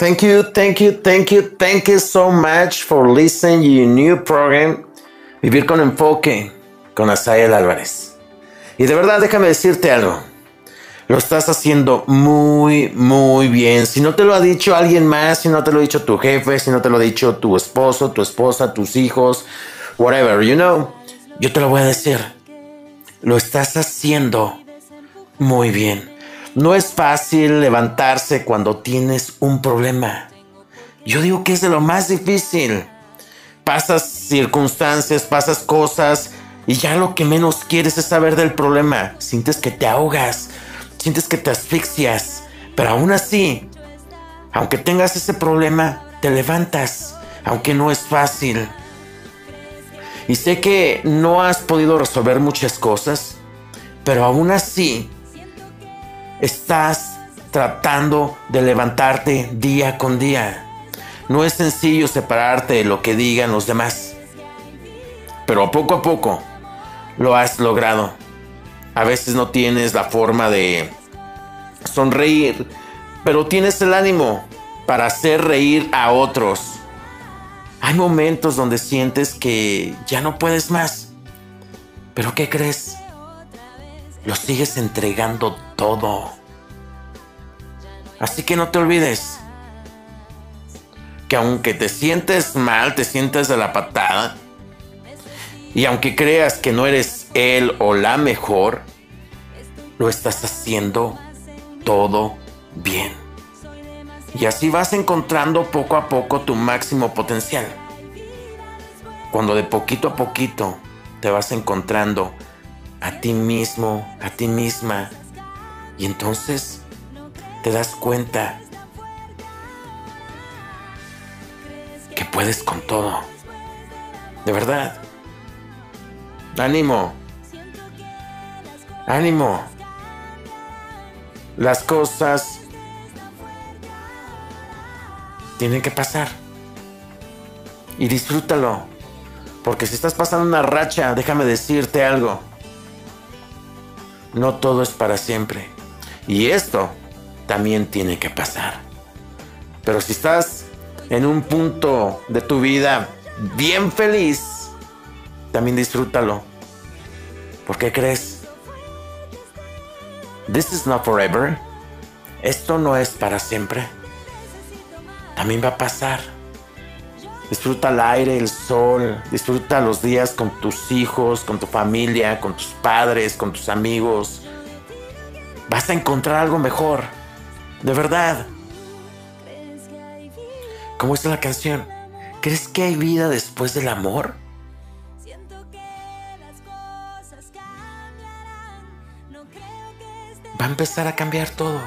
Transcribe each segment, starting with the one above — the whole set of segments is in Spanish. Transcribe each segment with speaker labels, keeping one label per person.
Speaker 1: Thank you, thank you, thank you, thank you so much for listening to your new program, Vivir con Enfoque, con Asael Álvarez. Y de verdad, déjame decirte algo. Lo estás haciendo muy, muy bien. Si no te lo ha dicho alguien más, si no te lo ha dicho tu jefe, si no te lo ha dicho tu esposo, tu esposa, tus hijos, whatever, you know, yo te lo voy a decir. Lo estás haciendo muy bien. No es fácil levantarse cuando tienes un problema. Yo digo que es de lo más difícil. Pasas circunstancias, pasas cosas y ya lo que menos quieres es saber del problema. Sientes que te ahogas, sientes que te asfixias, pero aún así, aunque tengas ese problema, te levantas, aunque no es fácil. Y sé que no has podido resolver muchas cosas, pero aún así estás tratando de levantarte día con día. No es sencillo separarte de lo que digan los demás, pero poco a poco lo has logrado. A veces no tienes la forma de sonreír, pero tienes el ánimo para hacer reír a otros. Hay momentos donde sientes que ya no puedes más, pero ¿qué crees? Lo sigues entregando todo. Así que no te olvides que aunque te sientes mal, te sientes de la patada, y aunque creas que no eres él o la mejor, lo estás haciendo todo bien. Y así vas encontrando poco a poco tu máximo potencial. Cuando de poquito a poquito te vas encontrando a ti mismo, a ti misma. Y entonces te das cuenta que puedes con todo. De verdad. Ánimo. Ánimo. Las cosas tienen que pasar. Y disfrútalo. Porque si estás pasando una racha, déjame decirte algo no todo es para siempre. Y esto también tiene que pasar. Pero si estás en un punto de tu vida bien feliz, también disfrútalo. ¿Por qué crees? This is not forever. Esto no es para siempre. También va a pasar. Disfruta el aire, el sol, disfruta los días con tus hijos, con tu familia, con tus padres, con tus amigos. Vas a encontrar algo mejor, de verdad. ¿Cómo está la canción? ¿Crees que hay vida después del amor? Va a empezar a cambiar todo.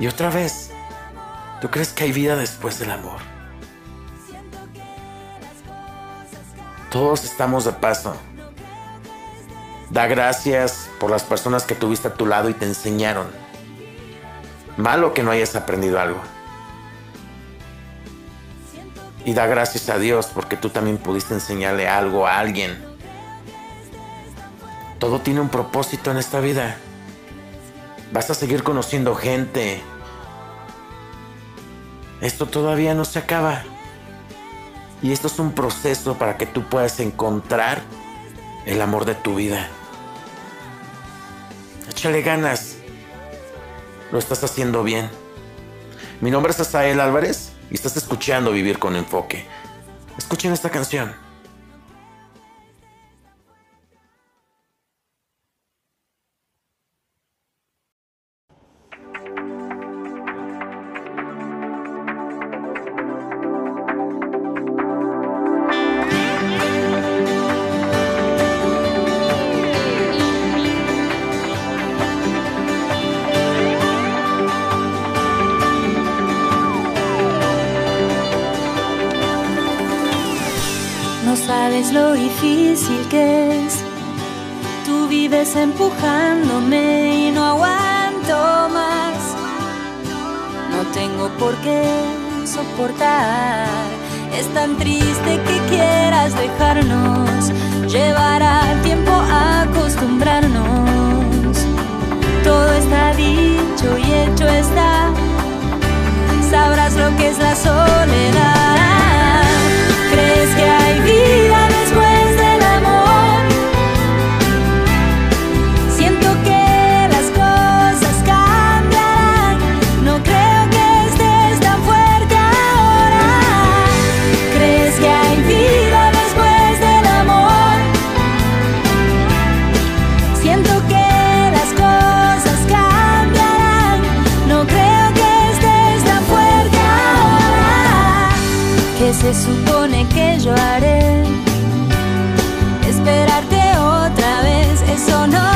Speaker 1: Y otra vez, ¿Tú crees que hay vida después del amor? Todos estamos de paso. Da gracias por las personas que tuviste a tu lado y te enseñaron. Malo que no hayas aprendido algo. Y da gracias a Dios porque tú también pudiste enseñarle algo a alguien. Todo tiene un propósito en esta vida. Vas a seguir conociendo gente, esto todavía no se acaba. Y esto es un proceso para que tú puedas encontrar el amor de tu vida. Échale ganas. Lo estás haciendo bien. Mi nombre es Asael Álvarez y estás escuchando Vivir con Enfoque. Escuchen esta canción.
Speaker 2: Lo difícil que es. Tú vives empujándome y no aguanto más. No tengo por qué soportar. Es tan triste que quieras dejarnos. Llevará tiempo acostumbrarnos. Todo está dicho y hecho. lo que es la soledad. que se supone que yo haré. Esperarte otra vez, eso no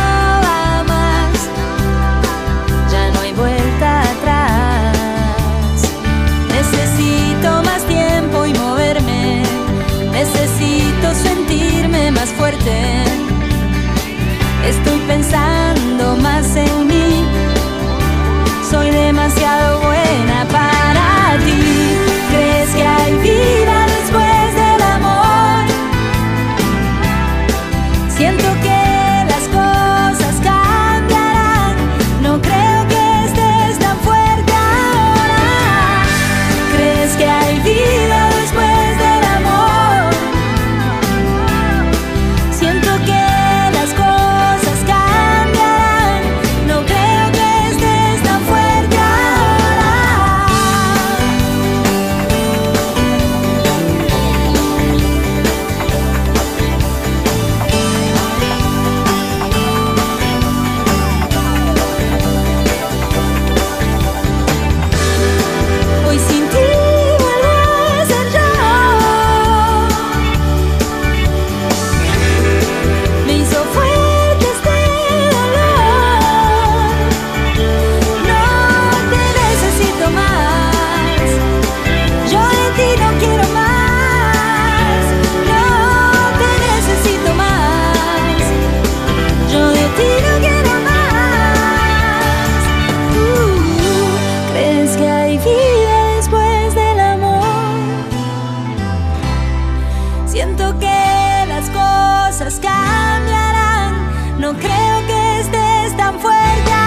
Speaker 2: tan fuerte.